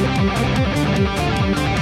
Música